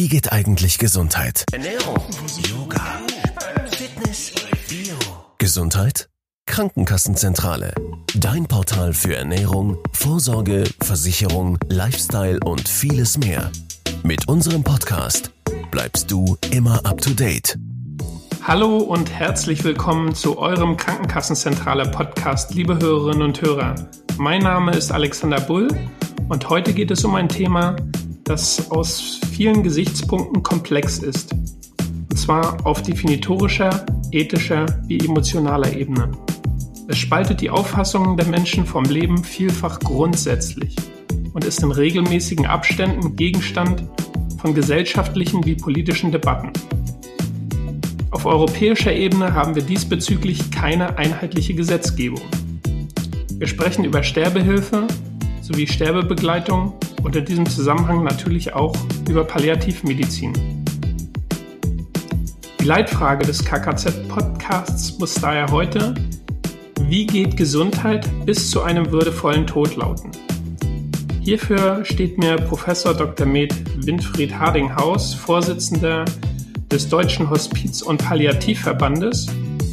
Wie geht eigentlich Gesundheit? Ernährung, Yoga, Fitness, Bio. Gesundheit? Krankenkassenzentrale. Dein Portal für Ernährung, Vorsorge, Versicherung, Lifestyle und vieles mehr. Mit unserem Podcast bleibst du immer up to date. Hallo und herzlich willkommen zu eurem Krankenkassenzentrale Podcast, liebe Hörerinnen und Hörer. Mein Name ist Alexander Bull und heute geht es um ein Thema, das aus vielen Gesichtspunkten komplex ist. Und zwar auf definitorischer, ethischer wie emotionaler Ebene. Es spaltet die Auffassungen der Menschen vom Leben vielfach grundsätzlich und ist in regelmäßigen Abständen Gegenstand von gesellschaftlichen wie politischen Debatten. Auf europäischer Ebene haben wir diesbezüglich keine einheitliche Gesetzgebung. Wir sprechen über Sterbehilfe sowie Sterbebegleitung und in diesem Zusammenhang natürlich auch über Palliativmedizin. Die Leitfrage des KKZ-Podcasts muss daher heute, wie geht Gesundheit bis zu einem würdevollen Tod lauten? Hierfür steht mir Professor Dr. Med Winfried Hardinghaus, Vorsitzender des Deutschen Hospiz- und Palliativverbandes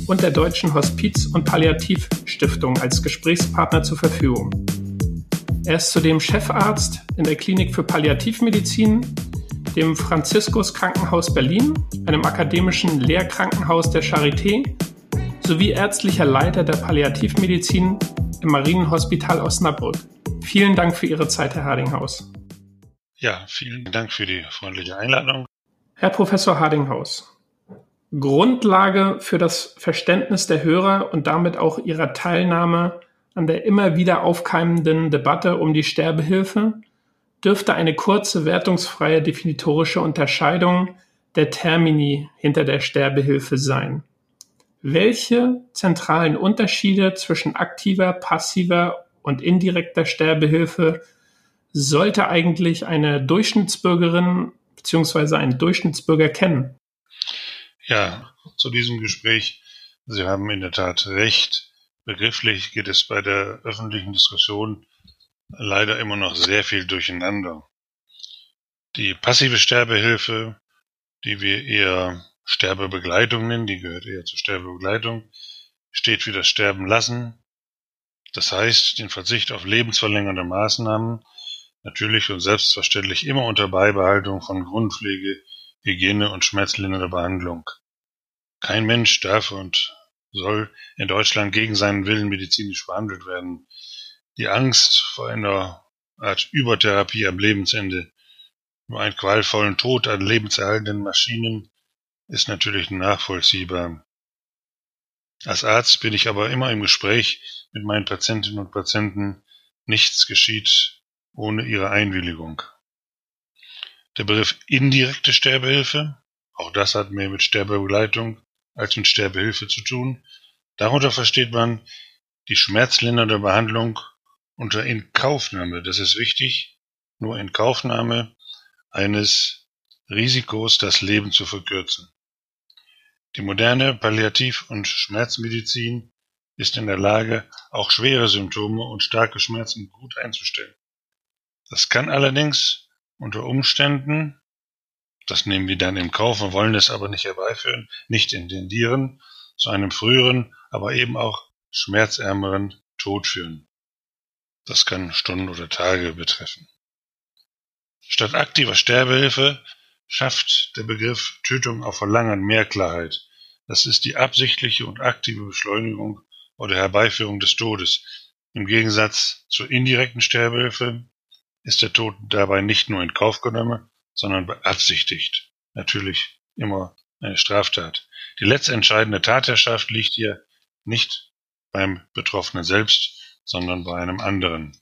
und der Deutschen Hospiz- und Palliativstiftung als Gesprächspartner zur Verfügung. Er ist zudem Chefarzt in der Klinik für Palliativmedizin, dem Franziskus Krankenhaus Berlin, einem akademischen Lehrkrankenhaus der Charité sowie ärztlicher Leiter der Palliativmedizin im Marienhospital Osnabrück. Vielen Dank für Ihre Zeit, Herr Hardinghaus. Ja, vielen Dank für die freundliche Einladung. Herr Professor Hardinghaus, Grundlage für das Verständnis der Hörer und damit auch ihrer Teilnahme an der immer wieder aufkeimenden Debatte um die Sterbehilfe dürfte eine kurze wertungsfreie definitorische Unterscheidung der Termini hinter der Sterbehilfe sein. Welche zentralen Unterschiede zwischen aktiver, passiver und indirekter Sterbehilfe sollte eigentlich eine Durchschnittsbürgerin bzw. ein Durchschnittsbürger kennen? Ja, zu diesem Gespräch. Sie haben in der Tat recht. Begrifflich geht es bei der öffentlichen Diskussion leider immer noch sehr viel durcheinander. Die passive Sterbehilfe, die wir eher Sterbebegleitung nennen, die gehört eher zur Sterbebegleitung, steht für das Sterben lassen. Das heißt, den Verzicht auf lebensverlängernde Maßnahmen, natürlich und selbstverständlich immer unter Beibehaltung von Grundpflege, Hygiene und schmerzlindernder Behandlung. Kein Mensch darf und soll in Deutschland gegen seinen Willen medizinisch behandelt werden. Die Angst vor einer Art Übertherapie am Lebensende, nur einen qualvollen Tod an lebenserhaltenden Maschinen ist natürlich nachvollziehbar. Als Arzt bin ich aber immer im Gespräch mit meinen Patientinnen und Patienten. Nichts geschieht ohne ihre Einwilligung. Der Begriff indirekte Sterbehilfe, auch das hat mehr mit Sterbebegleitung als mit Sterbehilfe zu tun. Darunter versteht man die schmerzlindernde Behandlung unter Inkaufnahme, das ist wichtig, nur Inkaufnahme eines Risikos, das Leben zu verkürzen. Die moderne Palliativ- und Schmerzmedizin ist in der Lage, auch schwere Symptome und starke Schmerzen gut einzustellen. Das kann allerdings unter Umständen das nehmen wir dann im Kauf, wir wollen es aber nicht herbeiführen, nicht intendieren, zu einem früheren, aber eben auch schmerzärmeren Tod führen. Das kann Stunden oder Tage betreffen. Statt aktiver Sterbehilfe schafft der Begriff Tötung auf Verlangen mehr Klarheit. Das ist die absichtliche und aktive Beschleunigung oder Herbeiführung des Todes. Im Gegensatz zur indirekten Sterbehilfe ist der Tod dabei nicht nur in Kauf genommen, sondern beabsichtigt. Natürlich immer eine Straftat. Die letztentscheidende Tatherrschaft liegt hier nicht beim Betroffenen selbst, sondern bei einem anderen.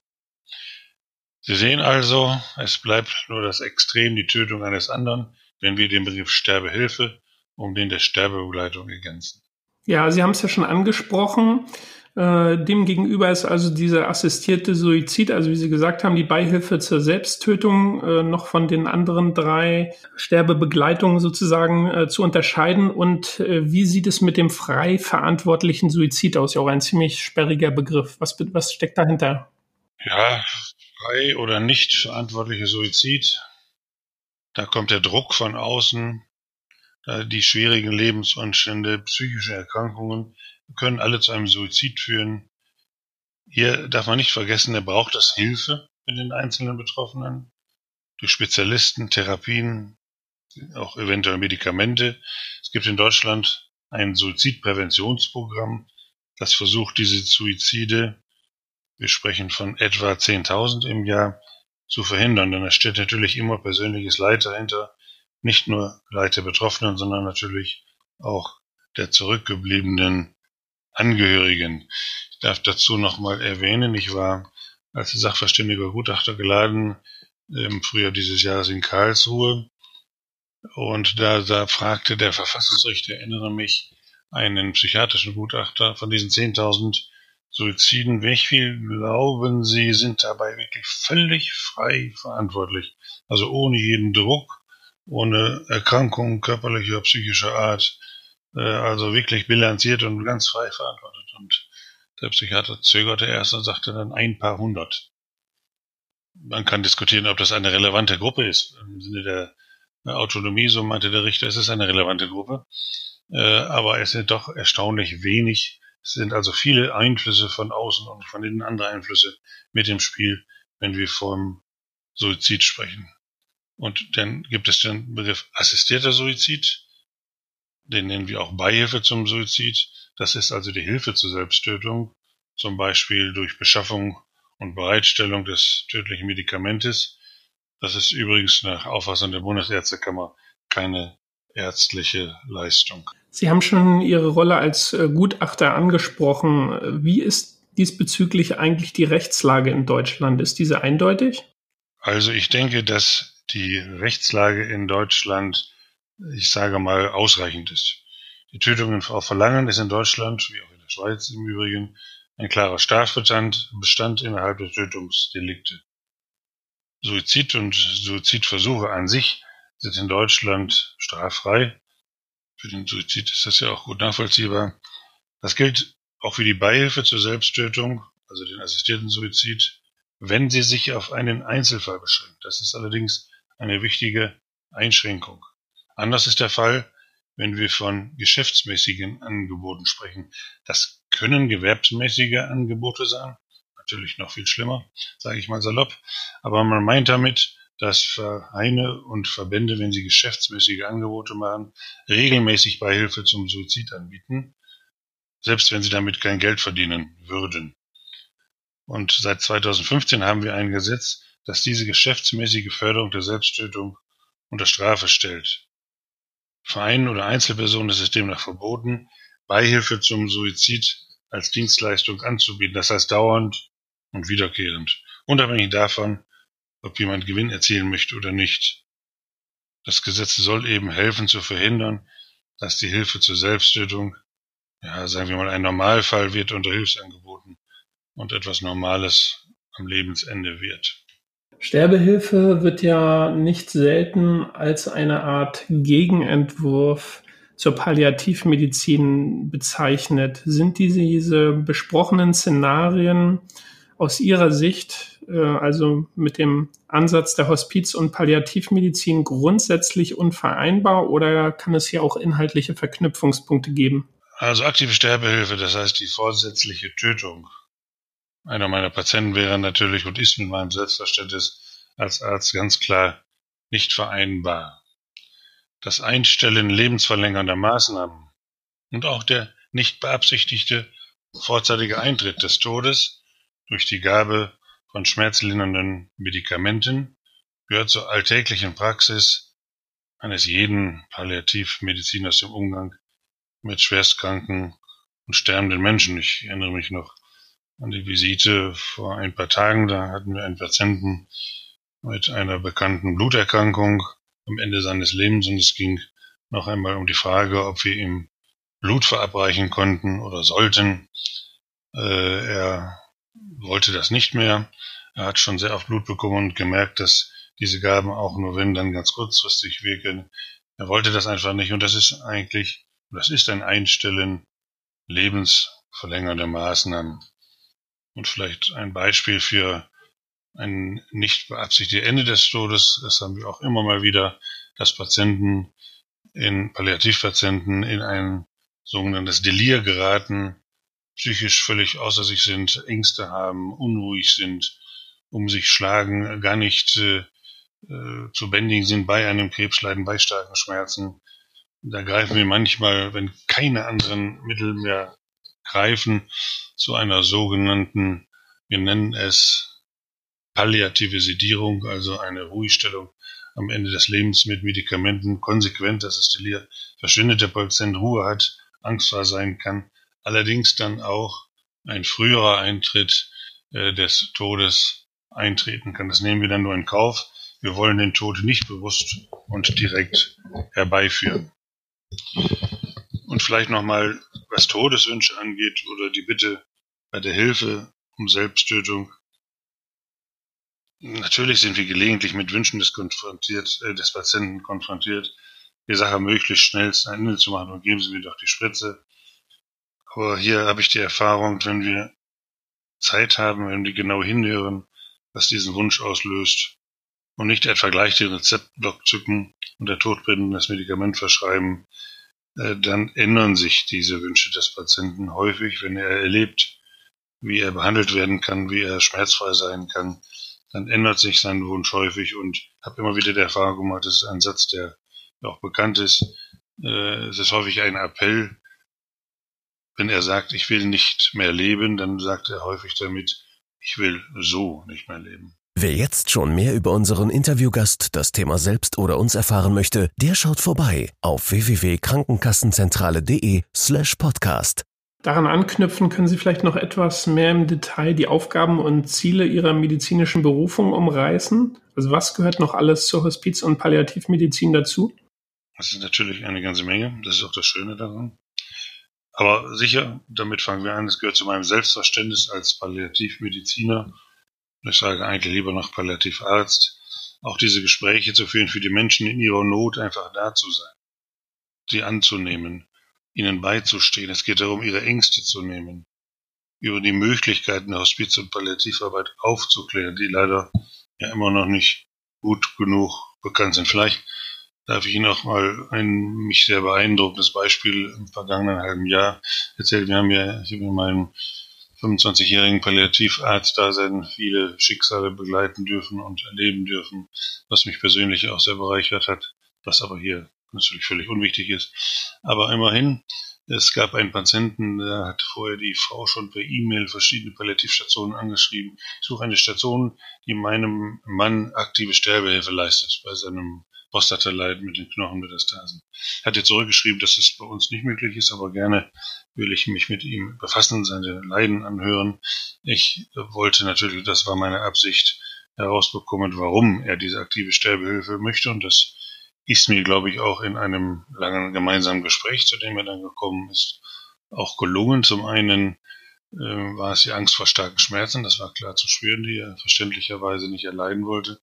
Sie sehen also, es bleibt nur das Extrem, die Tötung eines anderen, wenn wir den Begriff Sterbehilfe um den der Sterbebegleitung ergänzen. Ja, Sie haben es ja schon angesprochen. Äh, demgegenüber ist also dieser assistierte Suizid, also wie Sie gesagt haben, die Beihilfe zur Selbsttötung äh, noch von den anderen drei Sterbebegleitungen sozusagen äh, zu unterscheiden. Und äh, wie sieht es mit dem frei verantwortlichen Suizid aus? Ja, auch ein ziemlich sperriger Begriff. Was, was steckt dahinter? Ja, frei oder nicht verantwortlicher Suizid. Da kommt der Druck von außen, die schwierigen Lebensumstände, psychische Erkrankungen können alle zu einem Suizid führen. Hier darf man nicht vergessen, er braucht das Hilfe für den einzelnen Betroffenen durch Spezialisten, Therapien, auch eventuell Medikamente. Es gibt in Deutschland ein Suizidpräventionsprogramm, das versucht, diese Suizide, wir sprechen von etwa 10.000 im Jahr, zu verhindern. Denn da steht natürlich immer persönliches Leid dahinter, nicht nur Leid der Betroffenen, sondern natürlich auch der zurückgebliebenen Angehörigen. Ich darf dazu nochmal erwähnen, ich war als sachverständiger Gutachter geladen im Frühjahr dieses Jahres in Karlsruhe. Und da, da fragte der Verfassungsrichter, erinnere mich, einen psychiatrischen Gutachter von diesen 10.000 Suiziden, wie viel glauben Sie, sind dabei wirklich völlig frei verantwortlich? Also ohne jeden Druck, ohne Erkrankung körperlicher, psychischer Art, äh, also wirklich bilanziert und ganz frei verantwortet. Und der Psychiater zögerte erst und sagte dann ein paar hundert. Man kann diskutieren, ob das eine relevante Gruppe ist. Im Sinne der Autonomie, so meinte der Richter, es ist eine relevante Gruppe. Äh, aber es sind doch erstaunlich wenig. Es sind also viele Einflüsse von außen und von innen andere Einflüsse mit im Spiel, wenn wir vom Suizid sprechen. Und dann gibt es den Begriff assistierter Suizid. Den nennen wir auch Beihilfe zum Suizid. Das ist also die Hilfe zur Selbsttötung, zum Beispiel durch Beschaffung und Bereitstellung des tödlichen Medikamentes. Das ist übrigens nach Auffassung der Bundesärztekammer keine ärztliche Leistung. Sie haben schon Ihre Rolle als äh, Gutachter angesprochen. Wie ist diesbezüglich eigentlich die Rechtslage in Deutschland? Ist diese eindeutig? Also ich denke, dass die Rechtslage in Deutschland, ich sage mal, ausreichend ist. Die Tötungen auf Verlangen ist in Deutschland, wie auch in der Schweiz im Übrigen, ein klarer Strafbestand Bestand innerhalb der Tötungsdelikte. Suizid und Suizidversuche an sich sind in Deutschland straffrei. Für den Suizid ist das ja auch gut nachvollziehbar. Das gilt auch für die Beihilfe zur Selbsttötung, also den assistierten Suizid, wenn sie sich auf einen Einzelfall beschränkt. Das ist allerdings eine wichtige Einschränkung. Anders ist der Fall, wenn wir von geschäftsmäßigen Angeboten sprechen. Das können gewerbsmäßige Angebote sein, natürlich noch viel schlimmer, sage ich mal salopp, aber man meint damit, dass Vereine und Verbände, wenn sie geschäftsmäßige Angebote machen, regelmäßig Beihilfe zum Suizid anbieten, selbst wenn sie damit kein Geld verdienen würden. Und seit 2015 haben wir ein Gesetz, das diese geschäftsmäßige Förderung der Selbsttötung unter Strafe stellt. Vereinen oder Einzelpersonen ist es demnach verboten, Beihilfe zum Suizid als Dienstleistung anzubieten, das heißt dauernd und wiederkehrend, unabhängig davon, ob jemand Gewinn erzielen möchte oder nicht. Das Gesetz soll eben helfen zu verhindern, dass die Hilfe zur Selbsttötung, ja, sagen wir mal, ein Normalfall wird unter Hilfsangeboten und etwas Normales am Lebensende wird. Sterbehilfe wird ja nicht selten als eine Art Gegenentwurf zur Palliativmedizin bezeichnet. Sind diese besprochenen Szenarien aus Ihrer Sicht, äh, also mit dem Ansatz der Hospiz- und Palliativmedizin, grundsätzlich unvereinbar oder kann es hier auch inhaltliche Verknüpfungspunkte geben? Also aktive Sterbehilfe, das heißt die vorsätzliche Tötung. Einer meiner Patienten wäre natürlich und ist mit meinem Selbstverständnis als Arzt ganz klar nicht vereinbar. Das Einstellen lebensverlängernder Maßnahmen und auch der nicht beabsichtigte vorzeitige Eintritt des Todes durch die Gabe von schmerzlindernden Medikamenten gehört zur alltäglichen Praxis eines jeden Palliativmediziners im Umgang mit schwerstkranken und sterbenden Menschen. Ich erinnere mich noch an die Visite vor ein paar Tagen. Da hatten wir einen Patienten mit einer bekannten Bluterkrankung am Ende seines Lebens und es ging noch einmal um die Frage, ob wir ihm Blut verabreichen konnten oder sollten. Äh, er wollte das nicht mehr. Er hat schon sehr oft Blut bekommen und gemerkt, dass diese Gaben auch nur wenn dann ganz kurzfristig wirken. Er wollte das einfach nicht und das ist eigentlich, das ist ein Einstellen lebensverlängernder Maßnahmen. Und vielleicht ein Beispiel für ein nicht beabsichtigtes Ende des Todes. Das haben wir auch immer mal wieder, dass Patienten in Palliativpatienten in ein sogenanntes Delir geraten, psychisch völlig außer sich sind, Ängste haben, unruhig sind, um sich schlagen, gar nicht äh, äh, zu bändigen sind bei einem Krebsleiden, bei starken Schmerzen. Da greifen wir manchmal, wenn keine anderen Mittel mehr greifen, zu einer sogenannten, wir nennen es palliative Sedierung, also eine Ruhestellung am Ende des Lebens mit Medikamenten, konsequent, dass es Delir verschwindet, der Patient Ruhe hat, angstfrei sein kann, allerdings dann auch ein früherer Eintritt äh, des Todes eintreten kann. Das nehmen wir dann nur in Kauf. Wir wollen den Tod nicht bewusst und direkt herbeiführen. Und vielleicht nochmal, was Todeswünsche angeht oder die Bitte bei der Hilfe um Selbsttötung. Natürlich sind wir gelegentlich mit Wünschen des, konfrontiert, äh, des Patienten konfrontiert, die Sache möglichst schnell zu Ende zu machen und geben Sie mir doch die Spritze. Aber hier habe ich die Erfahrung, wenn wir Zeit haben, wenn wir genau hinhören, was diesen Wunsch auslöst und nicht etwa gleich den Rezeptblock zücken und der Todbringenden das Medikament verschreiben, dann ändern sich diese Wünsche des Patienten häufig, wenn er erlebt, wie er behandelt werden kann, wie er schmerzfrei sein kann, dann ändert sich sein Wunsch häufig und habe immer wieder die Erfahrung gemacht, das ist ein Satz, der auch bekannt ist. Äh, es ist häufig ein Appell, wenn er sagt, ich will nicht mehr leben, dann sagt er häufig damit, ich will so nicht mehr leben. Wer jetzt schon mehr über unseren Interviewgast, das Thema selbst oder uns erfahren möchte, der schaut vorbei auf www.krankenkassenzentrale.de slash podcast. Daran anknüpfen können Sie vielleicht noch etwas mehr im Detail die Aufgaben und Ziele Ihrer medizinischen Berufung umreißen? Also was gehört noch alles zur Hospiz- und Palliativmedizin dazu? Das ist natürlich eine ganze Menge. Das ist auch das Schöne daran. Aber sicher, damit fangen wir an, es gehört zu meinem Selbstverständnis als Palliativmediziner. Ich sage eigentlich lieber noch Palliativarzt. Auch diese Gespräche zu führen, für die Menschen in ihrer Not einfach da zu sein. Sie anzunehmen, ihnen beizustehen. Es geht darum, ihre Ängste zu nehmen. Über die Möglichkeiten der Hospiz- und Palliativarbeit aufzuklären, die leider ja immer noch nicht gut genug bekannt sind. Vielleicht darf ich Ihnen auch mal ein mich sehr beeindruckendes Beispiel im vergangenen halben Jahr erzählen. Wir haben ja, ich habe in meinem 25-jährigen Palliativarzt-Dasein viele Schicksale begleiten dürfen und erleben dürfen, was mich persönlich auch sehr bereichert hat, was aber hier natürlich völlig unwichtig ist. Aber immerhin, es gab einen Patienten, der hat vorher die Frau schon per E-Mail verschiedene Palliativstationen angeschrieben. Ich suche eine Station, die meinem Mann aktive Sterbehilfe leistet bei seinem Prostataleid mit den Knochenmetastasen. Hat zurückgeschrieben, dass es bei uns nicht möglich ist, aber gerne will ich mich mit ihm befassen, seine Leiden anhören. Ich wollte natürlich, das war meine Absicht, herausbekommen, warum er diese aktive Sterbehilfe möchte und das ist mir, glaube ich, auch in einem langen gemeinsamen Gespräch, zu dem er dann gekommen ist, auch gelungen. Zum einen war es die Angst vor starken Schmerzen, das war klar zu spüren, die er verständlicherweise nicht erleiden wollte.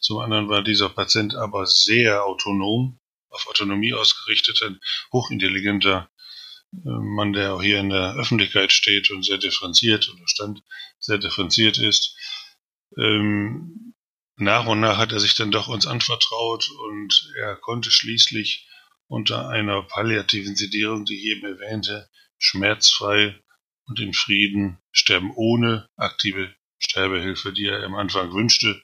Zum anderen war dieser Patient aber sehr autonom, auf Autonomie ausgerichtet, ein hochintelligenter äh, Mann, der auch hier in der Öffentlichkeit steht und sehr differenziert oder stand, sehr differenziert ist. Ähm, nach und nach hat er sich dann doch uns anvertraut und er konnte schließlich unter einer palliativen Sedierung, die ich eben erwähnte, schmerzfrei und in Frieden sterben ohne aktive Sterbehilfe, die er am Anfang wünschte.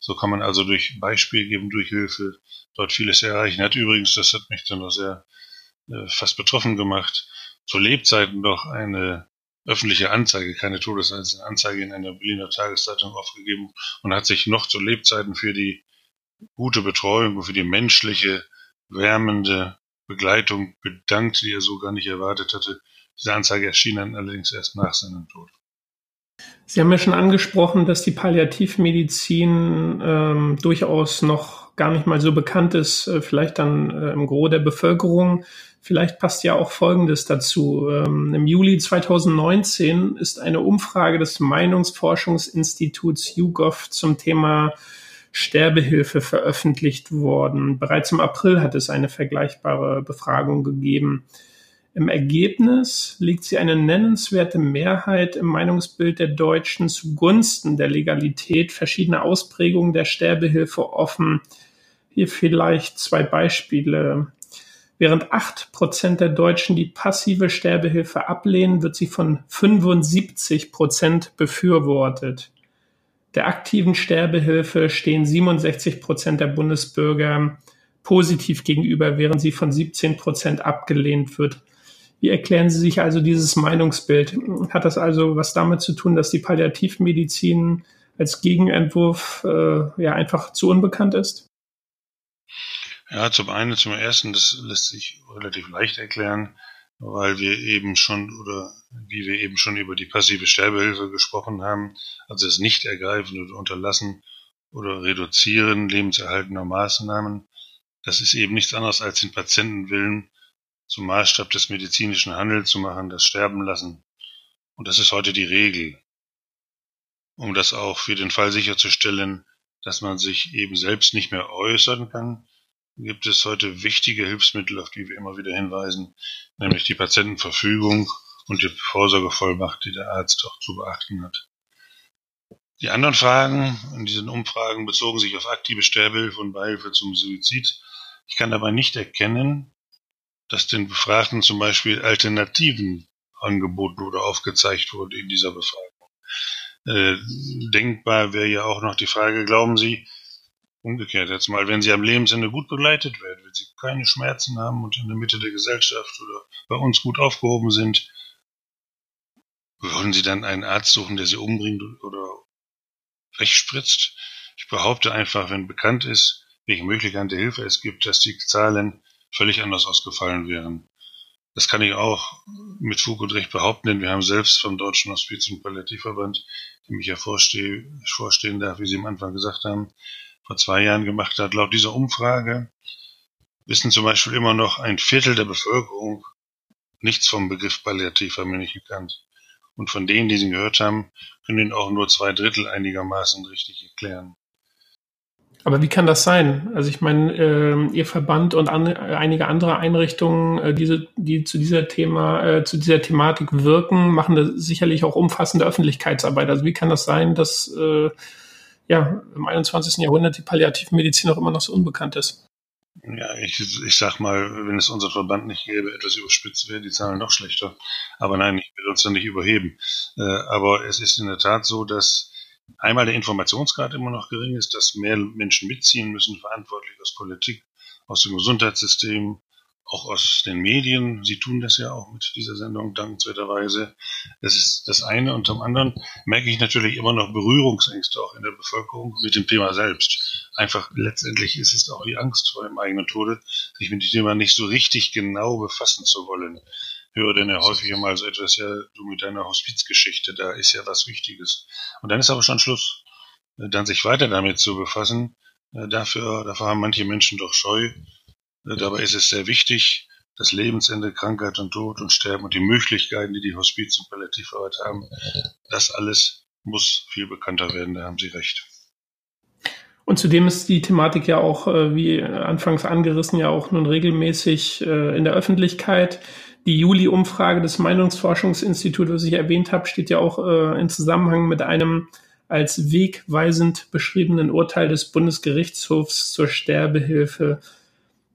So kann man also durch Beispiel geben, durch Hilfe dort vieles erreichen. Hat übrigens, das hat mich dann noch sehr äh, fast betroffen gemacht, zu Lebzeiten doch eine öffentliche Anzeige, keine Todesanzeige in einer Berliner Tageszeitung aufgegeben und hat sich noch zu Lebzeiten für die gute Betreuung und für die menschliche, wärmende Begleitung bedankt, die er so gar nicht erwartet hatte. Diese Anzeige erschien dann allerdings erst nach seinem Tod. Sie haben ja schon angesprochen, dass die Palliativmedizin ähm, durchaus noch gar nicht mal so bekannt ist, äh, vielleicht dann äh, im Gros der Bevölkerung. Vielleicht passt ja auch Folgendes dazu. Ähm, Im Juli 2019 ist eine Umfrage des Meinungsforschungsinstituts YouGov zum Thema Sterbehilfe veröffentlicht worden. Bereits im April hat es eine vergleichbare Befragung gegeben. Im Ergebnis liegt sie eine nennenswerte Mehrheit im Meinungsbild der Deutschen zugunsten der Legalität verschiedener Ausprägungen der Sterbehilfe offen. Hier vielleicht zwei Beispiele. Während acht Prozent der Deutschen die passive Sterbehilfe ablehnen, wird sie von 75 Prozent befürwortet. Der aktiven Sterbehilfe stehen 67 Prozent der Bundesbürger positiv gegenüber, während sie von 17 Prozent abgelehnt wird. Wie erklären Sie sich also dieses Meinungsbild? Hat das also was damit zu tun, dass die Palliativmedizin als Gegenentwurf äh, ja einfach zu unbekannt ist? Ja, zum einen, zum ersten, das lässt sich relativ leicht erklären, weil wir eben schon oder wie wir eben schon über die passive Sterbehilfe gesprochen haben, also das Nicht-Ergreifen oder Unterlassen oder Reduzieren lebenserhaltender Maßnahmen, das ist eben nichts anderes als den Patientenwillen zum Maßstab des medizinischen Handels zu machen, das Sterben lassen. Und das ist heute die Regel. Um das auch für den Fall sicherzustellen, dass man sich eben selbst nicht mehr äußern kann, gibt es heute wichtige Hilfsmittel, auf die wir immer wieder hinweisen, nämlich die Patientenverfügung und die Vorsorgevollmacht, die der Arzt auch zu beachten hat. Die anderen Fragen in diesen Umfragen bezogen sich auf aktive Sterbehilfe und Beihilfe zum Suizid. Ich kann dabei nicht erkennen, dass den Befragten zum Beispiel Alternativen angeboten oder aufgezeigt wurde in dieser Befragung. Äh, denkbar wäre ja auch noch die Frage, glauben Sie, umgekehrt jetzt mal, wenn Sie am Lebensende gut begleitet werden, wenn Sie keine Schmerzen haben und in der Mitte der Gesellschaft oder bei uns gut aufgehoben sind, wollen Sie dann einen Arzt suchen, der Sie umbringt oder wegspritzt? Ich behaupte einfach, wenn bekannt ist, welche Möglichkeiten der Hilfe es gibt, dass die Zahlen völlig anders ausgefallen wären. Das kann ich auch mit Fug und Recht behaupten, denn wir haben selbst vom Deutschen Hospiz- und Palliativverband, dem ich ja vorstehe, vorstehen darf, wie Sie am Anfang gesagt haben, vor zwei Jahren gemacht hat. Laut dieser Umfrage wissen zum Beispiel immer noch ein Viertel der Bevölkerung nichts vom Begriff Palliativfamilie gekannt. Und von denen, die sie gehört haben, können ihn auch nur zwei Drittel einigermaßen richtig erklären. Aber wie kann das sein? Also ich meine, äh, Ihr Verband und an, einige andere Einrichtungen, äh, diese, die zu dieser Thema, äh, zu dieser Thematik wirken, machen da sicherlich auch umfassende Öffentlichkeitsarbeit. Also wie kann das sein, dass äh, ja im 21. Jahrhundert die Palliativmedizin auch immer noch so unbekannt ist? Ja, ich, ich sag mal, wenn es unseren Verband nicht gäbe, etwas überspitzt wäre die Zahlen noch schlechter. Aber nein, ich will uns da nicht überheben. Äh, aber es ist in der Tat so, dass einmal der Informationsgrad immer noch gering ist, dass mehr Menschen mitziehen müssen, verantwortlich aus Politik, aus dem Gesundheitssystem, auch aus den Medien. Sie tun das ja auch mit dieser Sendung dankenswerterweise. Das ist das eine. Und zum anderen merke ich natürlich immer noch Berührungsängste auch in der Bevölkerung mit dem Thema selbst. Einfach letztendlich ist es auch die Angst vor dem eigenen Tode, sich mit dem Thema nicht so richtig genau befassen zu wollen höre dann ja häufiger mal so etwas, ja, du mit deiner Hospizgeschichte, da ist ja was Wichtiges. Und dann ist aber schon Schluss. Äh, dann sich weiter damit zu befassen, äh, dafür, dafür haben manche Menschen doch Scheu. Äh, dabei ist es sehr wichtig, das Lebensende, Krankheit und Tod und Sterben und die Möglichkeiten, die die Hospiz- und Palliativarbeit haben, das alles muss viel bekannter werden, da haben Sie recht. Und zudem ist die Thematik ja auch, wie anfangs angerissen, ja auch nun regelmäßig in der Öffentlichkeit. Die Juli-Umfrage des Meinungsforschungsinstituts, was ich erwähnt habe, steht ja auch äh, in Zusammenhang mit einem als wegweisend beschriebenen Urteil des Bundesgerichtshofs zur Sterbehilfe.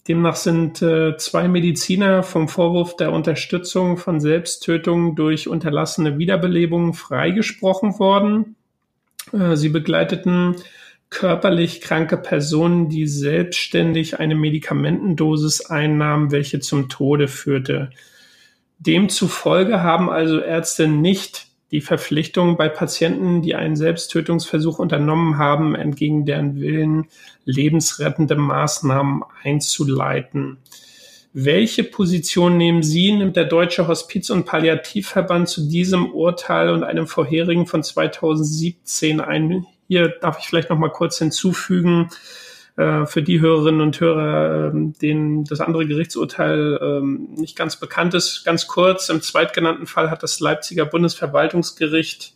Demnach sind äh, zwei Mediziner vom Vorwurf der Unterstützung von Selbsttötung durch unterlassene Wiederbelebung freigesprochen worden. Äh, sie begleiteten körperlich kranke Personen, die selbstständig eine Medikamentendosis einnahmen, welche zum Tode führte. Demzufolge haben also Ärzte nicht die Verpflichtung bei Patienten, die einen Selbsttötungsversuch unternommen haben, entgegen deren Willen lebensrettende Maßnahmen einzuleiten. Welche Position nehmen Sie, nimmt der Deutsche Hospiz- und Palliativverband zu diesem Urteil und einem vorherigen von 2017 ein? Hier darf ich vielleicht noch mal kurz hinzufügen, äh, für die Hörerinnen und Hörer, ähm, denen das andere Gerichtsurteil ähm, nicht ganz bekannt ist. Ganz kurz, im zweitgenannten Fall hat das Leipziger Bundesverwaltungsgericht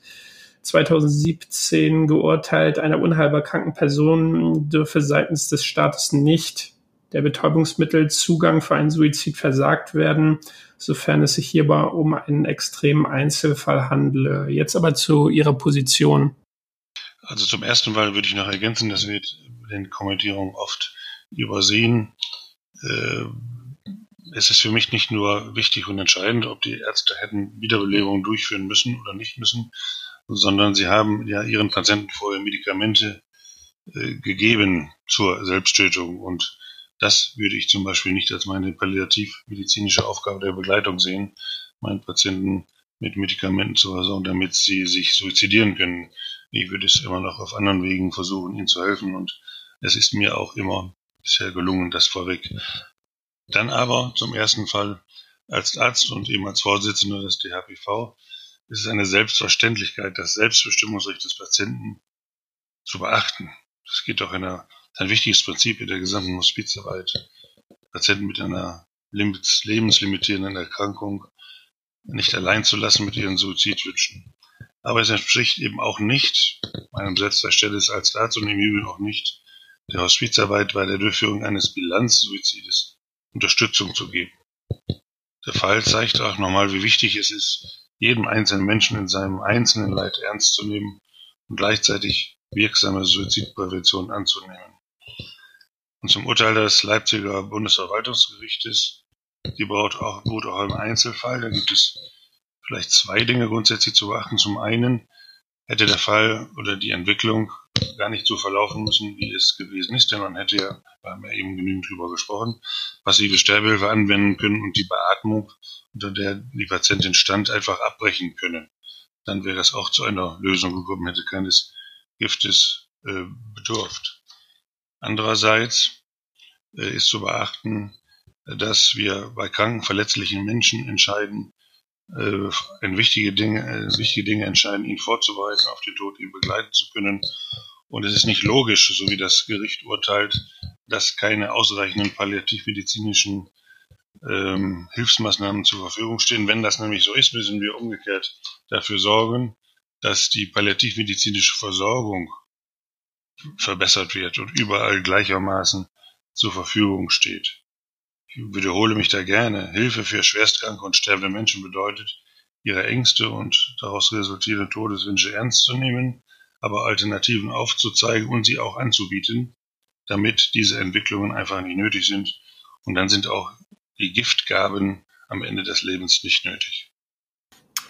2017 geurteilt, einer unheilbar kranken Person dürfe seitens des Staates nicht der Betäubungsmittelzugang für einen Suizid versagt werden, sofern es sich hierbei um einen extremen Einzelfall handle. Jetzt aber zu Ihrer Position. Also zum ersten Fall würde ich noch ergänzen, das wird in den Kommentierungen oft übersehen. Äh, es ist für mich nicht nur wichtig und entscheidend, ob die Ärzte hätten Wiederbelebungen durchführen müssen oder nicht müssen, sondern sie haben ja ihren Patienten vorher Medikamente äh, gegeben zur Selbsttötung. Und das würde ich zum Beispiel nicht als meine palliativmedizinische Aufgabe der Begleitung sehen, meinen Patienten mit Medikamenten zu versorgen, damit sie sich suizidieren können. Ich würde es immer noch auf anderen Wegen versuchen, ihnen zu helfen. Und es ist mir auch immer bisher gelungen, das vorweg. Dann aber zum ersten Fall als Arzt und eben als Vorsitzender des DHPV ist es eine Selbstverständlichkeit, das Selbstbestimmungsrecht des Patienten zu beachten. Das geht doch in einer, ein wichtiges Prinzip in der gesamten Hospizarbeit. Patienten mit einer lebenslimitierenden Erkrankung nicht allein zu lassen mit ihren Suizidwünschen. Aber es entspricht eben auch nicht meinem der Stelle als Arzt und im Übrigen auch nicht der Hospizarbeit bei der Durchführung eines Bilanzsuizides Unterstützung zu geben. Der Fall zeigt auch nochmal, wie wichtig es ist, jeden einzelnen Menschen in seinem einzelnen Leid ernst zu nehmen und gleichzeitig wirksame Suizidprävention anzunehmen. Und zum Urteil des Leipziger Bundesverwaltungsgerichtes, die baut auch, beruht auch im Einzelfall. Da gibt es vielleicht zwei Dinge grundsätzlich zu beachten. Zum einen hätte der Fall oder die Entwicklung gar nicht so verlaufen müssen, wie es gewesen ist, denn man hätte ja, wir haben ja eben genügend drüber gesprochen, passive Sterbehilfe anwenden können und die Beatmung, unter der die Patientin stand, einfach abbrechen können. Dann wäre das auch zu einer Lösung gekommen, hätte keines Giftes äh, bedurft. Andererseits äh, ist zu beachten, dass wir bei kranken, verletzlichen Menschen entscheiden, in wichtige Dinge, äh, wichtige Dinge entscheiden, ihn vorzubereiten, auf den Tod ihn begleiten zu können. Und es ist nicht logisch, so wie das Gericht urteilt, dass keine ausreichenden palliativmedizinischen ähm, Hilfsmaßnahmen zur Verfügung stehen. Wenn das nämlich so ist, müssen wir umgekehrt dafür sorgen, dass die palliativmedizinische Versorgung verbessert wird und überall gleichermaßen zur Verfügung steht. Ich wiederhole mich da gerne. Hilfe für schwerstkranke und sterbende Menschen bedeutet, ihre Ängste und daraus resultierende Todeswünsche ernst zu nehmen, aber Alternativen aufzuzeigen und sie auch anzubieten, damit diese Entwicklungen einfach nicht nötig sind. Und dann sind auch die Giftgaben am Ende des Lebens nicht nötig.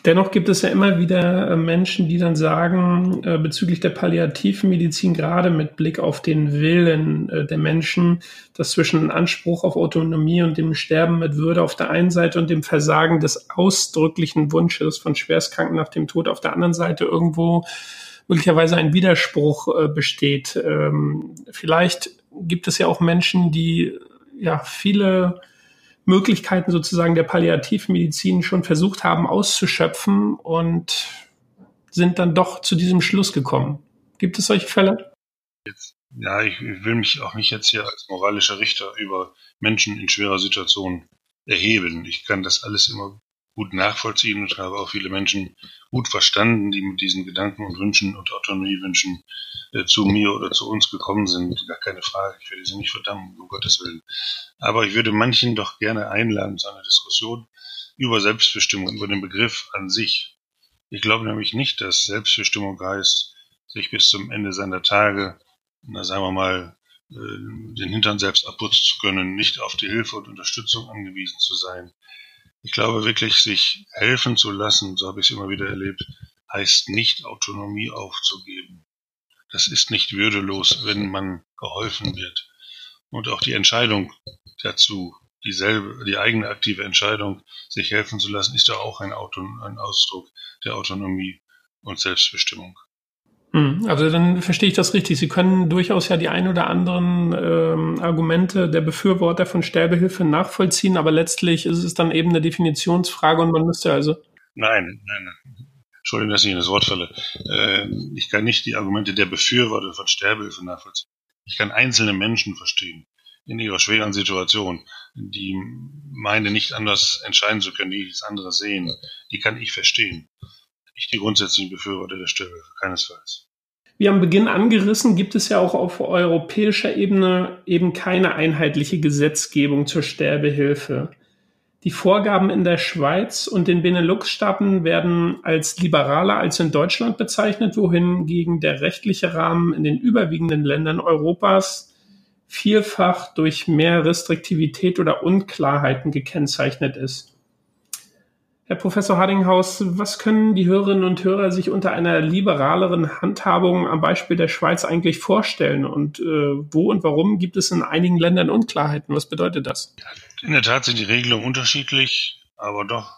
Dennoch gibt es ja immer wieder äh, Menschen, die dann sagen, äh, bezüglich der Palliativmedizin, gerade mit Blick auf den Willen äh, der Menschen, dass zwischen Anspruch auf Autonomie und dem Sterben mit Würde auf der einen Seite und dem Versagen des ausdrücklichen Wunsches von Schwerstkranken nach dem Tod auf der anderen Seite irgendwo möglicherweise ein Widerspruch besteht. Ähm, vielleicht gibt es ja auch Menschen, die ja viele Möglichkeiten sozusagen der Palliativmedizin schon versucht haben auszuschöpfen und sind dann doch zu diesem Schluss gekommen. Gibt es solche Fälle? Ja, ich will mich auch nicht jetzt hier als moralischer Richter über Menschen in schwerer Situation erheben. Ich kann das alles immer gut nachvollziehen und habe auch viele Menschen gut verstanden, die mit diesen Gedanken und Wünschen und Autonomiewünschen äh, zu mir oder zu uns gekommen sind. Gar keine Frage. Ich werde sie nicht verdammen, um Gottes Willen. Aber ich würde manchen doch gerne einladen zu einer Diskussion über Selbstbestimmung, über den Begriff an sich. Ich glaube nämlich nicht, dass Selbstbestimmung heißt, sich bis zum Ende seiner Tage, na sagen wir mal, äh, den Hintern selbst abputzen zu können, nicht auf die Hilfe und Unterstützung angewiesen zu sein, ich glaube wirklich, sich helfen zu lassen, so habe ich es immer wieder erlebt, heißt nicht Autonomie aufzugeben. Das ist nicht würdelos, wenn man geholfen wird. Und auch die Entscheidung dazu, dieselbe, die eigene aktive Entscheidung, sich helfen zu lassen, ist ja auch ein, Auto, ein Ausdruck der Autonomie und Selbstbestimmung. Hm, also dann verstehe ich das richtig. Sie können durchaus ja die ein oder anderen ähm, Argumente der Befürworter von Sterbehilfe nachvollziehen, aber letztlich ist es dann eben eine Definitionsfrage und man müsste also. Nein, nein, nein. Entschuldigung, dass ich in das Wort falle. Äh, ich kann nicht die Argumente der Befürworter von Sterbehilfe nachvollziehen. Ich kann einzelne Menschen verstehen in ihrer schweren Situation, die meinen nicht anders entscheiden zu können, die nichts anderes sehen. Die kann ich verstehen nicht die grundsätzlichen Befürworter der Sterbehilfe, keinesfalls. Wie am Beginn angerissen, gibt es ja auch auf europäischer Ebene eben keine einheitliche Gesetzgebung zur Sterbehilfe. Die Vorgaben in der Schweiz und den Benelux-Staaten werden als liberaler als in Deutschland bezeichnet, wohingegen der rechtliche Rahmen in den überwiegenden Ländern Europas vielfach durch mehr Restriktivität oder Unklarheiten gekennzeichnet ist. Herr Professor Hardinghaus, was können die Hörerinnen und Hörer sich unter einer liberaleren Handhabung am Beispiel der Schweiz eigentlich vorstellen? Und äh, wo und warum gibt es in einigen Ländern Unklarheiten? Was bedeutet das? In der Tat sind die Regelungen unterschiedlich, aber doch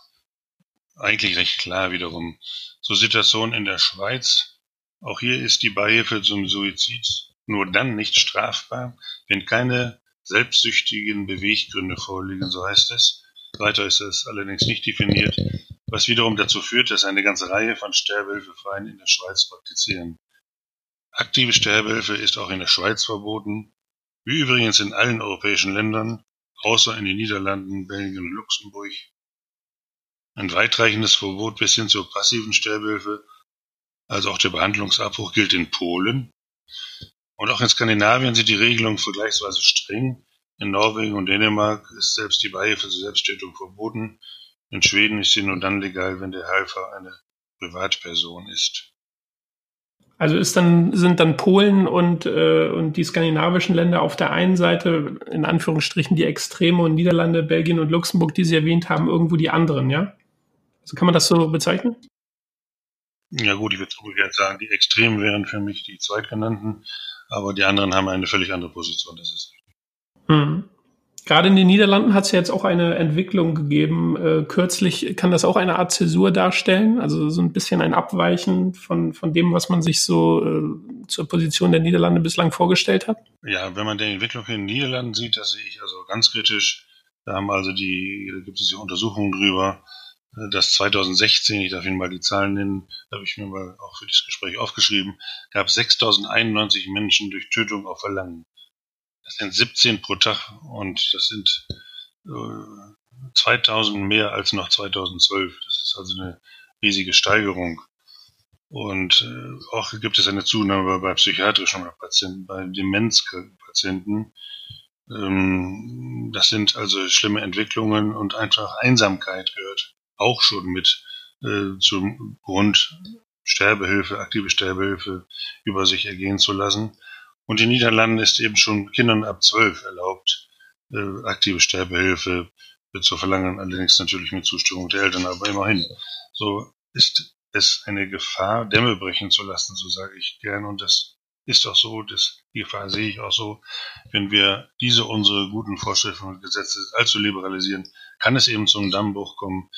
eigentlich recht klar wiederum. Zur Situation in der Schweiz. Auch hier ist die Beihilfe zum Suizid nur dann nicht strafbar, wenn keine selbstsüchtigen Beweggründe vorliegen, so heißt es weiter ist es allerdings nicht definiert, was wiederum dazu führt, dass eine ganze Reihe von Sterbehilfevereinen in der Schweiz praktizieren. Aktive Sterbehilfe ist auch in der Schweiz verboten, wie übrigens in allen europäischen Ländern, außer in den Niederlanden, Belgien und Luxemburg. Ein weitreichendes Verbot bis hin zur passiven Sterbehilfe, also auch der Behandlungsabbruch, gilt in Polen. Und auch in Skandinavien sind die Regelungen vergleichsweise streng, in Norwegen und Dänemark ist selbst die Beihilfe zur Selbsttötung verboten. In Schweden ist sie nur dann legal, wenn der Helfer eine Privatperson ist. Also ist dann, sind dann Polen und, äh, und die skandinavischen Länder auf der einen Seite, in Anführungsstrichen, die Extreme und Niederlande, Belgien und Luxemburg, die Sie erwähnt haben, irgendwo die anderen, ja? Also kann man das so bezeichnen? Ja gut, ich würde umgekehrt sagen, die Extremen wären für mich die zweitgenannten, aber die anderen haben eine völlig andere Position, das ist hm. Gerade in den Niederlanden hat es ja jetzt auch eine Entwicklung gegeben. Äh, kürzlich kann das auch eine Art Zäsur darstellen, also so ein bisschen ein Abweichen von, von dem, was man sich so äh, zur Position der Niederlande bislang vorgestellt hat. Ja, wenn man die Entwicklung in den Niederlanden sieht, das sehe ich also ganz kritisch. Da haben also die, da gibt es ja Untersuchungen drüber, äh, dass 2016, ich darf Ihnen mal die Zahlen nennen, habe ich mir mal auch für das Gespräch aufgeschrieben, gab 6091 Menschen durch Tötung auf Verlangen. Das sind 17 pro Tag und das sind äh, 2000 mehr als noch 2012. Das ist also eine riesige Steigerung. Und äh, auch gibt es eine Zunahme bei psychiatrischen Patienten, bei Demenzpatienten. Ähm, das sind also schlimme Entwicklungen und einfach Einsamkeit gehört auch schon mit äh, zum Grund, Sterbehilfe, aktive Sterbehilfe über sich ergehen zu lassen. Und in den Niederlanden ist eben schon Kindern ab zwölf erlaubt, äh, aktive Sterbehilfe zu verlangen, allerdings natürlich mit Zustimmung der Eltern, aber immerhin. So ist es eine Gefahr, Dämme brechen zu lassen, so sage ich gern. Und das ist auch so, das, die Gefahr sehe ich auch so. Wenn wir diese unsere guten Vorschriften und Gesetze allzu liberalisieren, kann es eben zum Dammbruch kommen,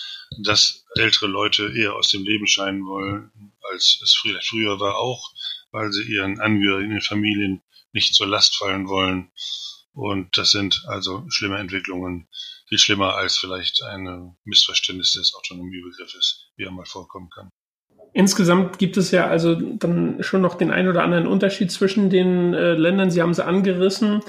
dass ältere Leute eher aus dem Leben scheinen wollen, als es vielleicht früher war, auch weil sie ihren Angehörigen, in Familien nicht zur Last fallen wollen. Und das sind also schlimme Entwicklungen, viel schlimmer als vielleicht ein Missverständnis des Autonomiebegriffes, wie er mal vorkommen kann. Insgesamt gibt es ja also dann schon noch den einen oder anderen Unterschied zwischen den äh, Ländern. Sie haben sie angerissen.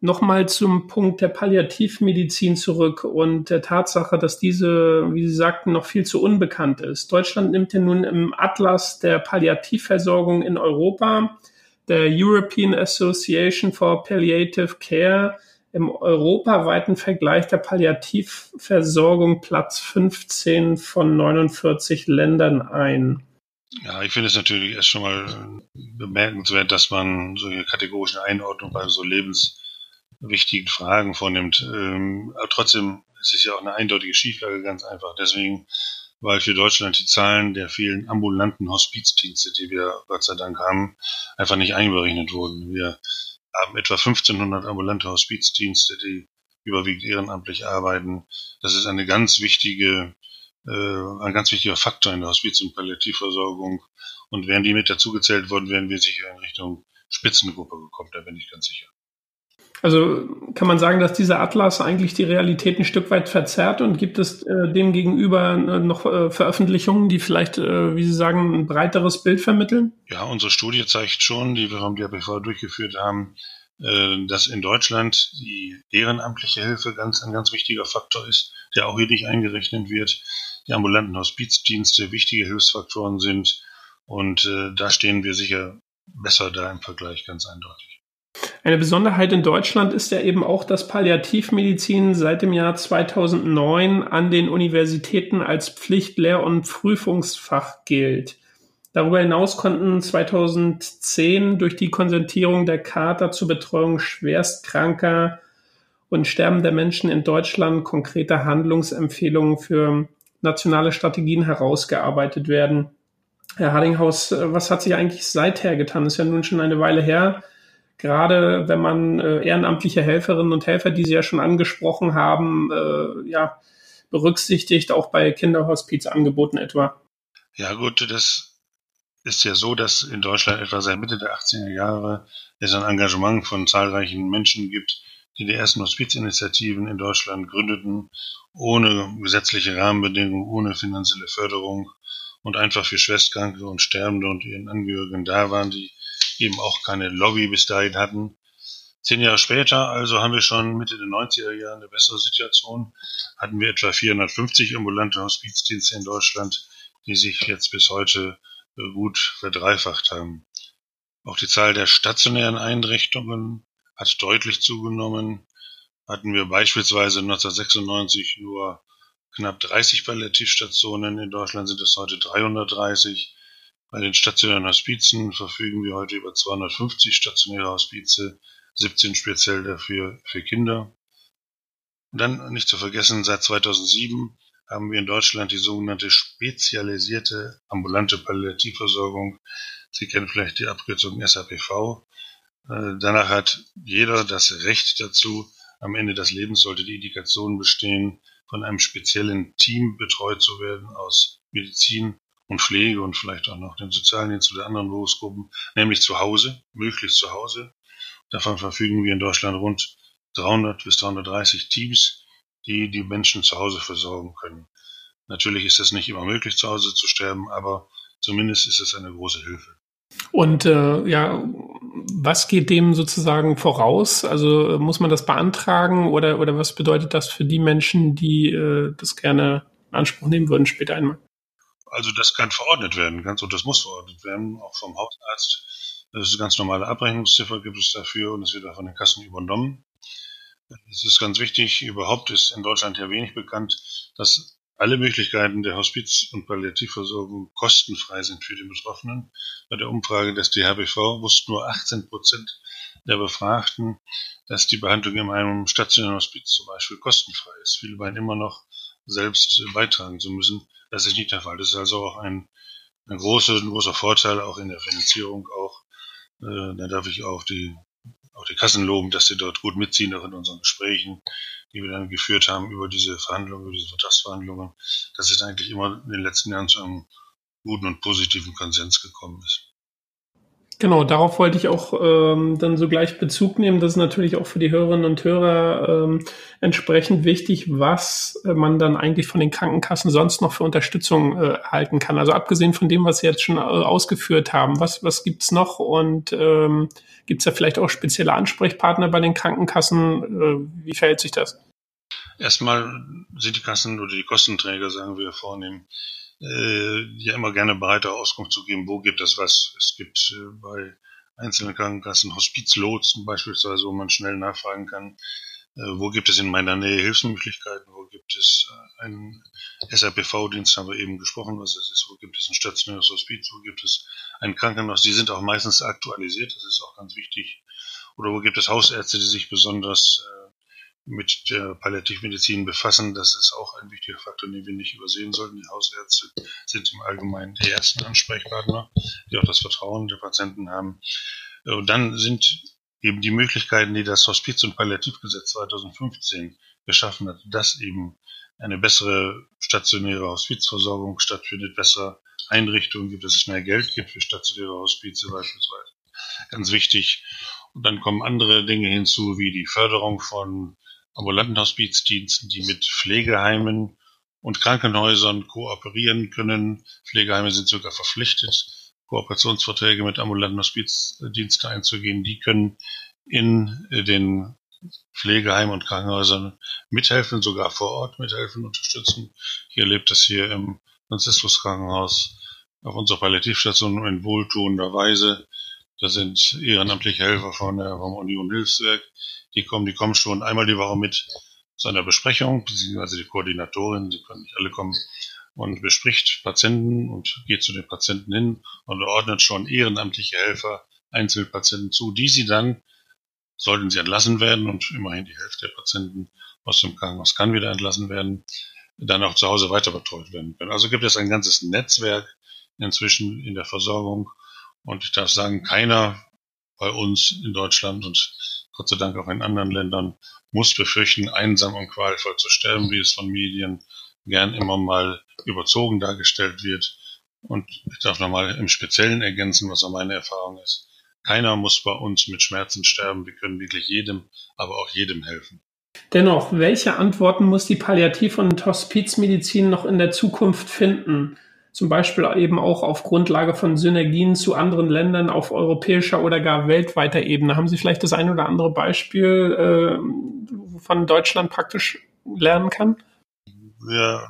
Nochmal zum Punkt der Palliativmedizin zurück und der Tatsache, dass diese, wie Sie sagten, noch viel zu unbekannt ist. Deutschland nimmt ja nun im Atlas der Palliativversorgung in Europa, der European Association for Palliative Care, im europaweiten Vergleich der Palliativversorgung Platz 15 von 49 Ländern ein. Ja, ich finde es natürlich erst schon mal bemerkenswert, dass man so eine kategorische Einordnung bei so Lebens wichtigen Fragen vornimmt. Ähm, aber trotzdem es ist ja auch eine eindeutige Schieflage, ganz einfach. Deswegen, weil für Deutschland die Zahlen der vielen ambulanten Hospizdienste, die wir Gott sei Dank haben, einfach nicht einberechnet wurden. Wir haben etwa 1500 ambulante Hospizdienste, die überwiegend ehrenamtlich arbeiten. Das ist eine ganz wichtige, äh, ein ganz wichtiger Faktor in der Hospiz- und Palliativversorgung. Und wären die mit dazugezählt worden, wären wir sicher in Richtung Spitzengruppe gekommen, da bin ich ganz sicher. Also kann man sagen, dass dieser Atlas eigentlich die Realität ein Stück weit verzerrt und gibt es äh, dem gegenüber äh, noch äh, Veröffentlichungen, die vielleicht, äh, wie Sie sagen, ein breiteres Bild vermitteln? Ja, unsere Studie zeigt schon, die wir vom DRBV durchgeführt haben, äh, dass in Deutschland die ehrenamtliche Hilfe ganz ein ganz wichtiger Faktor ist, der auch hier nicht eingerechnet wird. Die ambulanten Hospizdienste wichtige Hilfsfaktoren sind und äh, da stehen wir sicher besser da im Vergleich ganz eindeutig. Eine Besonderheit in Deutschland ist ja eben auch, dass Palliativmedizin seit dem Jahr 2009 an den Universitäten als Pflicht-, Lehr- und Prüfungsfach gilt. Darüber hinaus konnten 2010 durch die Konsentierung der Charta zur Betreuung schwerstkranker und sterbender Menschen in Deutschland konkrete Handlungsempfehlungen für nationale Strategien herausgearbeitet werden. Herr Hardinghaus, was hat sich eigentlich seither getan? Das ist ja nun schon eine Weile her. Gerade wenn man äh, ehrenamtliche Helferinnen und Helfer, die Sie ja schon angesprochen haben, äh, ja, berücksichtigt, auch bei Kinderhospizangeboten etwa. Ja gut, das ist ja so, dass in Deutschland etwa seit Mitte der 80er Jahre es ein Engagement von zahlreichen Menschen gibt, die die ersten Hospizinitiativen in Deutschland gründeten, ohne gesetzliche Rahmenbedingungen, ohne finanzielle Förderung und einfach für Schwerstkranke und Sterbende und ihren Angehörigen da waren, die eben auch keine Lobby bis dahin hatten. Zehn Jahre später, also haben wir schon Mitte der 90er Jahre eine bessere Situation, hatten wir etwa 450 ambulante Hospizdienste in Deutschland, die sich jetzt bis heute äh, gut verdreifacht haben. Auch die Zahl der stationären Einrichtungen hat deutlich zugenommen. Hatten wir beispielsweise 1996 nur knapp 30 Palliativstationen. In Deutschland sind es heute 330. Bei den stationären Hospizen verfügen wir heute über 250 stationäre Hospize, 17 speziell dafür für Kinder. Und dann nicht zu vergessen, seit 2007 haben wir in Deutschland die sogenannte spezialisierte ambulante Palliativversorgung. Sie kennen vielleicht die Abkürzung SAPV. Äh, danach hat jeder das Recht dazu, am Ende des Lebens sollte die Indikation bestehen, von einem speziellen Team betreut zu werden aus Medizin und Pflege und vielleicht auch noch den Sozialdienst oder anderen Berufsgruppen, nämlich zu Hause, möglichst zu Hause. Davon verfügen wir in Deutschland rund 300 bis 330 Teams, die die Menschen zu Hause versorgen können. Natürlich ist es nicht immer möglich, zu Hause zu sterben, aber zumindest ist es eine große Hilfe. Und äh, ja, was geht dem sozusagen voraus? Also muss man das beantragen oder, oder was bedeutet das für die Menschen, die äh, das gerne in Anspruch nehmen würden später einmal? Also das kann verordnet werden, ganz und das muss verordnet werden, auch vom Hausarzt. Das ist eine ganz normale Abrechnungsziffer gibt es dafür und es wird auch von den Kassen übernommen. Es ist ganz wichtig, überhaupt ist in Deutschland ja wenig bekannt, dass alle Möglichkeiten der Hospiz- und Palliativversorgung kostenfrei sind für die Betroffenen. Bei der Umfrage des DHBV wussten nur 18 Prozent der Befragten, dass die Behandlung in einem stationären Hospiz zum Beispiel kostenfrei ist. Viele meinen immer noch, selbst beitragen zu müssen. Das ist nicht der Fall. Das ist also auch ein, ein, großer, ein großer Vorteil, auch in der Finanzierung auch. Äh, da darf ich auch die, auch die Kassen loben, dass sie dort gut mitziehen, auch in unseren Gesprächen die wir dann geführt haben über diese Verhandlungen, über diese Vertragsverhandlungen, dass es eigentlich immer in den letzten Jahren zu einem guten und positiven Konsens gekommen ist. Genau, darauf wollte ich auch ähm, dann so gleich Bezug nehmen. Das ist natürlich auch für die Hörerinnen und Hörer ähm, entsprechend wichtig, was äh, man dann eigentlich von den Krankenkassen sonst noch für Unterstützung äh, erhalten kann. Also abgesehen von dem, was Sie jetzt schon äh, ausgeführt haben, was, was gibt's noch und ähm, gibt da vielleicht auch spezielle Ansprechpartner bei den Krankenkassen? Äh, wie verhält sich das? Erstmal sind die Kassen oder die Kostenträger, sagen wir vornehm, äh, ja immer gerne bereit, Auskunft zu geben, wo gibt es was. Es gibt äh, bei einzelnen Krankenkassen Hospizlotsen beispielsweise, wo man schnell nachfragen kann, äh, wo gibt es in meiner Nähe Hilfsmöglichkeiten, wo gibt es äh, einen SRPV-Dienst, haben wir eben gesprochen, was es ist, wo gibt es ein stationäres Hospiz, wo gibt es ein Krankenhaus, die sind auch meistens aktualisiert, das ist auch ganz wichtig. Oder wo gibt es Hausärzte, die sich besonders äh, mit der Palliativmedizin befassen. Das ist auch ein wichtiger Faktor, den wir nicht übersehen sollten. Die Hausärzte sind im Allgemeinen die ersten Ansprechpartner, die auch das Vertrauen der Patienten haben. Und dann sind eben die Möglichkeiten, die das Hospiz- und Palliativgesetz 2015 geschaffen hat, dass eben eine bessere stationäre Hospizversorgung stattfindet, bessere Einrichtungen gibt, dass es mehr Geld gibt für stationäre Hospize beispielsweise. Ganz wichtig. Und dann kommen andere Dinge hinzu, wie die Förderung von ambulanten Hospizdiensten, die mit Pflegeheimen und Krankenhäusern kooperieren können. Pflegeheime sind sogar verpflichtet, Kooperationsverträge mit ambulanten Hospizdiensten einzugehen. Die können in den Pflegeheimen und Krankenhäusern mithelfen, sogar vor Ort mithelfen, unterstützen. Ich erlebe das hier im Franziskus Krankenhaus auf unserer Palliativstation in wohltuender Weise. Das sind ehrenamtliche Helfer von der, vom Union Hilfswerk. Die kommen, die kommen schon einmal die Woche mit zu einer Besprechung, beziehungsweise die Koordinatorin, sie können nicht alle kommen, und bespricht Patienten und geht zu den Patienten hin und ordnet schon ehrenamtliche Helfer Einzelpatienten zu, die sie dann, sollten sie entlassen werden, und immerhin die Hälfte der Patienten aus dem Krankenhaus kann wieder entlassen werden, dann auch zu Hause weiter betreut werden können. Also gibt es ein ganzes Netzwerk inzwischen in der Versorgung. Und ich darf sagen, keiner bei uns in Deutschland und Gott sei Dank auch in anderen Ländern muss befürchten, einsam und qualvoll zu sterben, wie es von Medien gern immer mal überzogen dargestellt wird. Und ich darf nochmal im Speziellen ergänzen, was auch meine Erfahrung ist. Keiner muss bei uns mit Schmerzen sterben. Wir können wirklich jedem, aber auch jedem helfen. Dennoch, welche Antworten muss die Palliativ- und Hospizmedizin noch in der Zukunft finden? Zum Beispiel eben auch auf Grundlage von Synergien zu anderen Ländern auf europäischer oder gar weltweiter Ebene. Haben Sie vielleicht das ein oder andere Beispiel, äh, wovon Deutschland praktisch lernen kann? Wir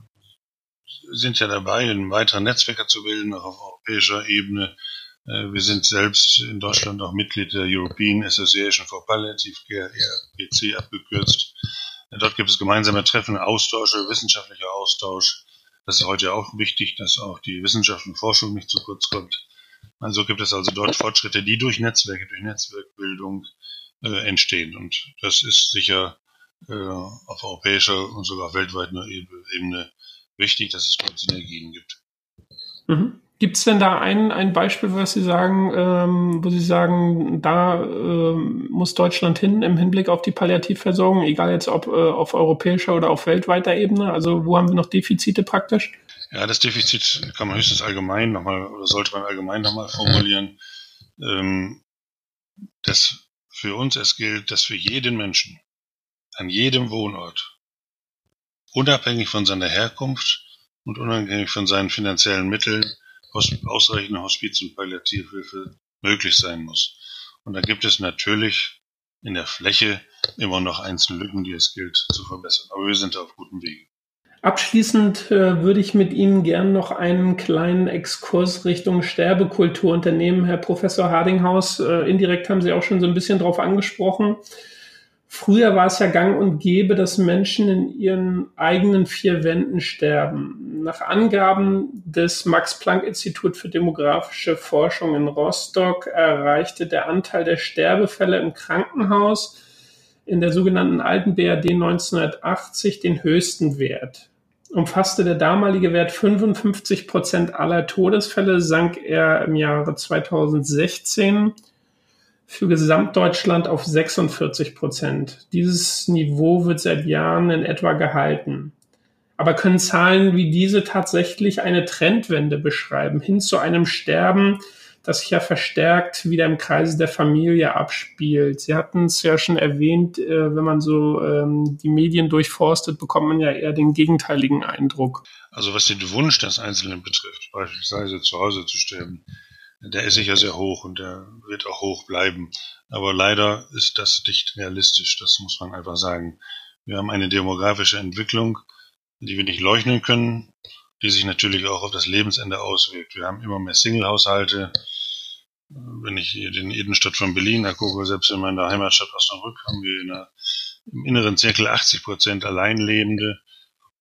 sind ja dabei, ein weiterer Netzwerker zu bilden, auch auf europäischer Ebene. Äh, wir sind selbst in Deutschland auch Mitglied der European Association for Palliative Care, ERPC abgekürzt. Dort gibt es gemeinsame Treffen, Austausche, wissenschaftlicher Austausch. Das ist heute auch wichtig, dass auch die Wissenschaft und Forschung nicht zu kurz kommt. Also gibt es also dort Fortschritte, die durch Netzwerke, durch Netzwerkbildung äh, entstehen. Und das ist sicher äh, auf europäischer und sogar weltweiter Ebene wichtig, dass es dort Synergien gibt. Mhm. Gibt es denn da ein, ein Beispiel, was Sie sagen, ähm, wo Sie sagen, da ähm, muss Deutschland hin im Hinblick auf die Palliativversorgung, egal jetzt ob äh, auf europäischer oder auf weltweiter Ebene? Also wo haben wir noch Defizite praktisch? Ja, das Defizit kann man höchstens allgemein nochmal oder sollte man allgemein nochmal formulieren. Ähm, dass für uns es gilt, dass für jeden Menschen an jedem Wohnort, unabhängig von seiner Herkunft und unabhängig von seinen finanziellen Mitteln, ausreichende Hospiz- und Palliativhilfe möglich sein muss. Und da gibt es natürlich in der Fläche immer noch einzelne Lücken, die es gilt zu verbessern. Aber wir sind auf gutem Wege. Abschließend äh, würde ich mit Ihnen gern noch einen kleinen Exkurs Richtung Sterbekultur unternehmen, Herr Professor Hardinghaus. Äh, indirekt haben Sie auch schon so ein bisschen darauf angesprochen. Früher war es ja gang und gäbe, dass Menschen in ihren eigenen vier Wänden sterben. Nach Angaben des Max-Planck-Institut für demografische Forschung in Rostock erreichte der Anteil der Sterbefälle im Krankenhaus in der sogenannten alten BRD 1980 den höchsten Wert. Umfasste der damalige Wert 55 Prozent aller Todesfälle, sank er im Jahre 2016 für Gesamtdeutschland auf 46 Prozent. Dieses Niveau wird seit Jahren in etwa gehalten. Aber können Zahlen wie diese tatsächlich eine Trendwende beschreiben, hin zu einem Sterben, das sich ja verstärkt wieder im Kreise der Familie abspielt? Sie hatten es ja schon erwähnt, äh, wenn man so ähm, die Medien durchforstet, bekommt man ja eher den gegenteiligen Eindruck. Also was den Wunsch des Einzelnen betrifft, beispielsweise zu Hause zu sterben, der ist sicher sehr hoch und der wird auch hoch bleiben. Aber leider ist das nicht realistisch, das muss man einfach sagen. Wir haben eine demografische Entwicklung, die wir nicht leugnen können, die sich natürlich auch auf das Lebensende auswirkt. Wir haben immer mehr Single-Haushalte. Wenn ich den Innenstadt von Berlin angucke, selbst in meiner Heimatstadt Osnabrück, haben wir in der, im inneren Zirkel 80 Prozent Alleinlebende.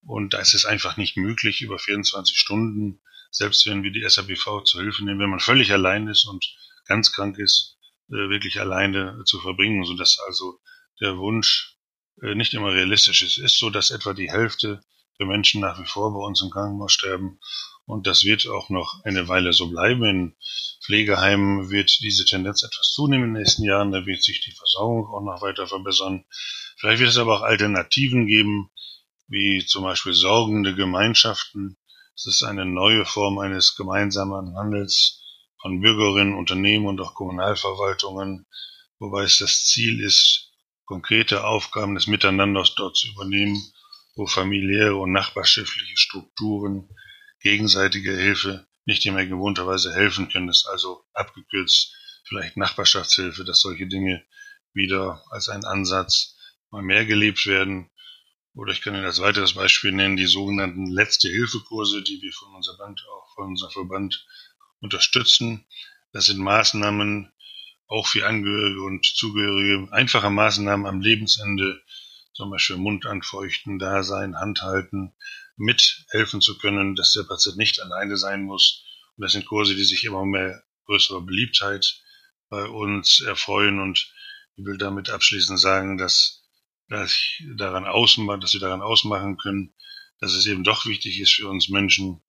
Und da ist es einfach nicht möglich, über 24 Stunden selbst wenn wir die SABV zur Hilfe nehmen, wenn man völlig allein ist und ganz krank ist, äh, wirklich alleine zu verbringen, sodass also der Wunsch äh, nicht immer realistisch ist. Ist so, dass etwa die Hälfte der Menschen nach wie vor bei uns im Krankenhaus sterben und das wird auch noch eine Weile so bleiben. In Pflegeheimen wird diese Tendenz etwas zunehmen in den nächsten Jahren. Da wird sich die Versorgung auch noch weiter verbessern. Vielleicht wird es aber auch Alternativen geben, wie zum Beispiel sorgende Gemeinschaften, es ist eine neue Form eines gemeinsamen Handels von Bürgerinnen, Unternehmen und auch Kommunalverwaltungen, wobei es das Ziel ist, konkrete Aufgaben des Miteinanders dort zu übernehmen, wo familiäre und nachbarschaftliche Strukturen gegenseitige Hilfe nicht immer gewohnterweise helfen können. Das ist also abgekürzt vielleicht Nachbarschaftshilfe, dass solche Dinge wieder als ein Ansatz mal mehr gelebt werden. Oder ich kann Ihnen als weiteres Beispiel nennen, die sogenannten Letzte-Hilfe-Kurse, die wir von unserem Verband, auch von unserem Verband unterstützen. Das sind Maßnahmen, auch für Angehörige und Zugehörige einfache Maßnahmen am Lebensende, zum Beispiel Mund anfeuchten, da sein, Hand halten, mithelfen zu können, dass der Patient nicht alleine sein muss. Und das sind Kurse, die sich immer mehr größere Beliebtheit bei uns erfreuen. Und ich will damit abschließend sagen, dass, dass, daran ausmachen, dass wir daran ausmachen können, dass es eben doch wichtig ist für uns Menschen,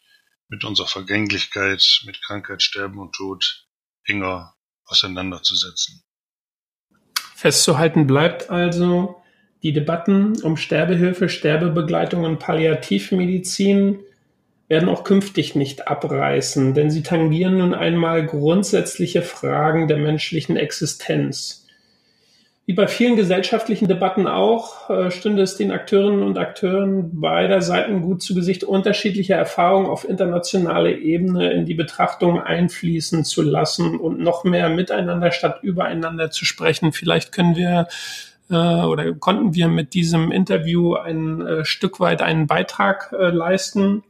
mit unserer Vergänglichkeit, mit Krankheit, Sterben und Tod enger auseinanderzusetzen. Festzuhalten bleibt also, die Debatten um Sterbehilfe, Sterbebegleitung und Palliativmedizin werden auch künftig nicht abreißen, denn sie tangieren nun einmal grundsätzliche Fragen der menschlichen Existenz. Wie bei vielen gesellschaftlichen Debatten auch, äh, stünde es den Akteurinnen und Akteuren beider Seiten gut zu Gesicht, unterschiedliche Erfahrungen auf internationaler Ebene in die Betrachtung einfließen zu lassen und noch mehr miteinander statt übereinander zu sprechen. Vielleicht können wir äh, oder konnten wir mit diesem Interview ein äh, Stück weit einen Beitrag leisten.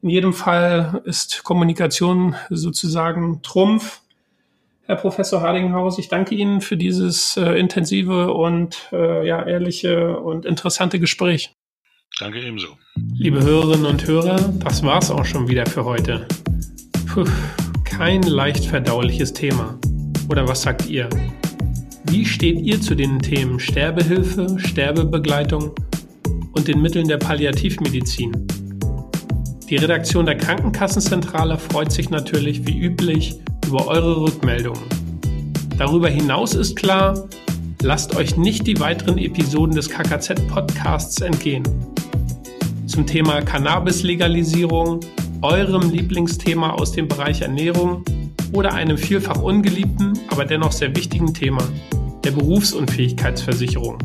In jedem Fall ist Kommunikation sozusagen Trumpf Herr Professor Hardinghaus. Ich danke Ihnen für dieses äh, intensive und äh, ja, ehrliche und interessante Gespräch. Danke ebenso. Liebe Hörerinnen und Hörer, das war's auch schon wieder für heute. Puh, kein leicht verdauliches Thema. Oder was sagt ihr? Wie steht ihr zu den Themen Sterbehilfe, Sterbebegleitung und den Mitteln der Palliativmedizin? Die Redaktion der Krankenkassenzentrale freut sich natürlich wie üblich über eure Rückmeldungen. Darüber hinaus ist klar, lasst euch nicht die weiteren Episoden des KKZ-Podcasts entgehen. Zum Thema Cannabis-Legalisierung, eurem Lieblingsthema aus dem Bereich Ernährung oder einem vielfach ungeliebten, aber dennoch sehr wichtigen Thema, der Berufsunfähigkeitsversicherung.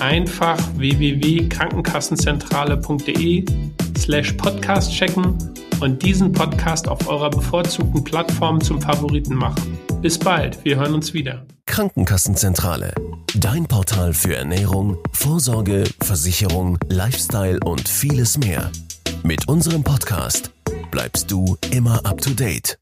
Einfach www.krankenkassenzentrale.de slash podcast checken und diesen Podcast auf eurer bevorzugten Plattform zum Favoriten machen. Bis bald, wir hören uns wieder. Krankenkassenzentrale, dein Portal für Ernährung, Vorsorge, Versicherung, Lifestyle und vieles mehr. Mit unserem Podcast bleibst du immer up to date.